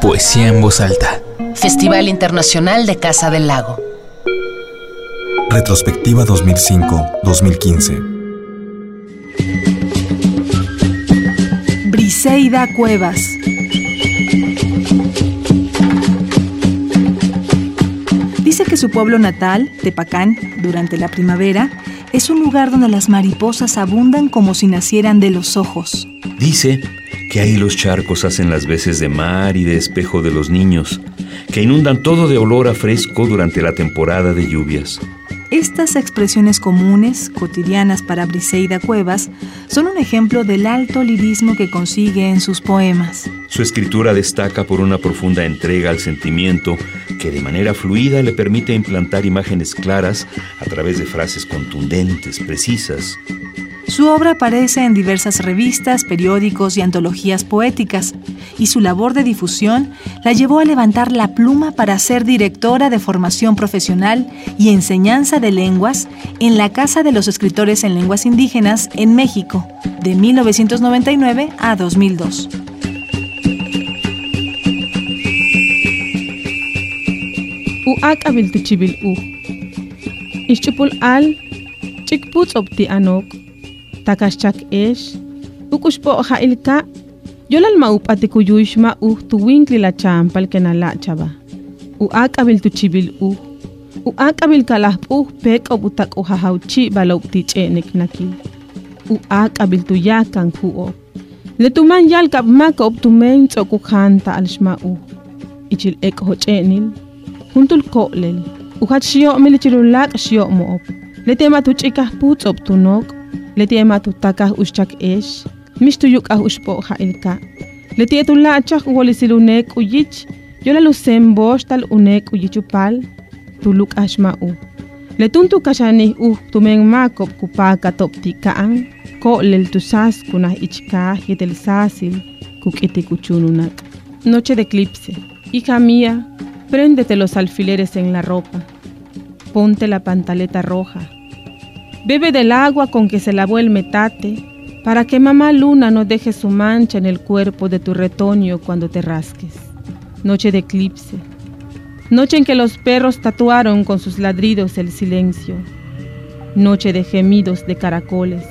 Poesía en voz alta. Festival Internacional de Casa del Lago. Retrospectiva 2005-2015. Briseida Cuevas. Dice que su pueblo natal, Tepacán, durante la primavera, es un lugar donde las mariposas abundan como si nacieran de los ojos. Dice que ahí los charcos hacen las veces de mar y de espejo de los niños, que inundan todo de olor a fresco durante la temporada de lluvias. Estas expresiones comunes, cotidianas para Briseida Cuevas, son un ejemplo del alto lirismo que consigue en sus poemas. Su escritura destaca por una profunda entrega al sentimiento que de manera fluida le permite implantar imágenes claras a través de frases contundentes, precisas, su obra aparece en diversas revistas, periódicos y antologías poéticas, y su labor de difusión la llevó a levantar la pluma para ser directora de formación profesional y enseñanza de lenguas en la Casa de los Escritores en Lenguas Indígenas en México, de 1999 a 2002. al takashchak takaxchak ex ukuxpo'ja ilka' yolal ma'up'atikuyux ma' uj tuwinkli la chanpal kenala'chaba u ak'abil tuchibil uj. U ak'abil kalajp'uj pek'ob utak'ujajawchi' balob'tich'e'nek nakiw u ak'abil tuyakan ju'ob letuman yal kab'mak ob'tumen tz'okujan ta'al xma' uj. Ichil ek' joch'e'nil juntul ko'lel. Ujach xyo'mil ichil ulaak' xyo'mo'ob letematuch'ikaj putz'ob tunok' leti ema tu takah ushchak esh, mish tu yuk ah ushpo ha ilka. Leti etu la achak unek uyich, yola lucen bosh tal unek uyichupal, tu luk ashma u. Letun tu kashani u tu men kupaka top kaan, ko lel tu sas kunah ichka sasil, kukiti kuchununak. Noche de eclipse. Hija mía, préndete los alfileres en la ropa. Ponte la pantaleta roja Bebe del agua con que se lavó el metate, para que mamá luna no deje su mancha en el cuerpo de tu retoño cuando te rasques. Noche de eclipse. Noche en que los perros tatuaron con sus ladridos el silencio. Noche de gemidos de caracoles.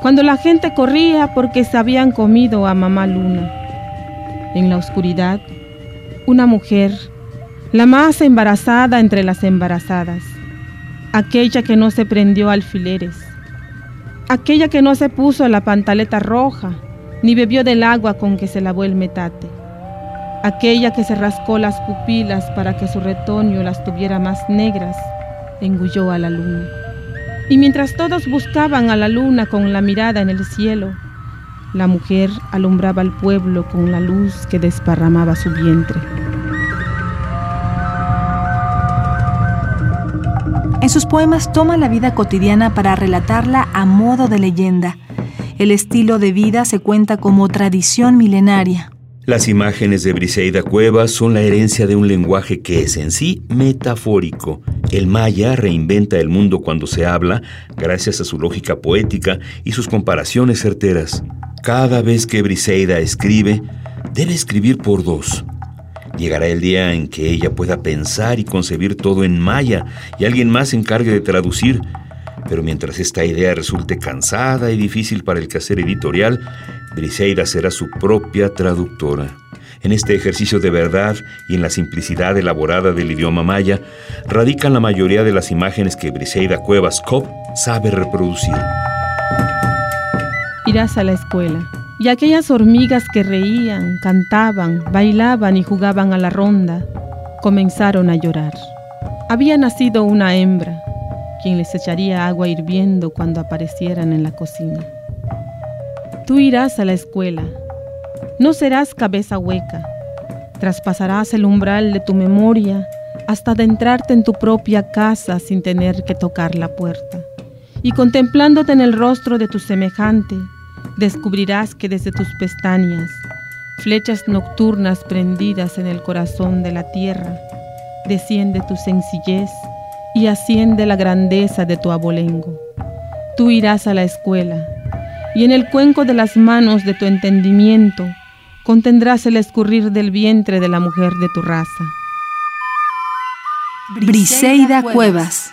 Cuando la gente corría porque se habían comido a mamá luna. En la oscuridad, una mujer, la más embarazada entre las embarazadas aquella que no se prendió alfileres, aquella que no se puso la pantaleta roja, ni bebió del agua con que se lavó el metate, aquella que se rascó las pupilas para que su retoño las tuviera más negras, engulló a la luna. Y mientras todos buscaban a la luna con la mirada en el cielo, la mujer alumbraba al pueblo con la luz que desparramaba su vientre. Sus poemas toma la vida cotidiana para relatarla a modo de leyenda. El estilo de vida se cuenta como tradición milenaria. Las imágenes de Briseida Cuevas son la herencia de un lenguaje que es en sí metafórico. El maya reinventa el mundo cuando se habla, gracias a su lógica poética y sus comparaciones certeras. Cada vez que Briseida escribe, debe escribir por dos. Llegará el día en que ella pueda pensar y concebir todo en maya y alguien más se encargue de traducir. Pero mientras esta idea resulte cansada y difícil para el quehacer editorial, Briseida será su propia traductora. En este ejercicio de verdad y en la simplicidad elaborada del idioma maya, radican la mayoría de las imágenes que Briseida Cuevas Cop sabe reproducir. Irás a la escuela y aquellas hormigas que reían, cantaban, bailaban y jugaban a la ronda, comenzaron a llorar. Había nacido una hembra, quien les echaría agua hirviendo cuando aparecieran en la cocina. Tú irás a la escuela, no serás cabeza hueca, traspasarás el umbral de tu memoria hasta adentrarte en tu propia casa sin tener que tocar la puerta, y contemplándote en el rostro de tu semejante, descubrirás que desde tus pestañas, flechas nocturnas prendidas en el corazón de la tierra, desciende tu sencillez y asciende la grandeza de tu abolengo. Tú irás a la escuela y en el cuenco de las manos de tu entendimiento contendrás el escurrir del vientre de la mujer de tu raza. Briseida Cuevas.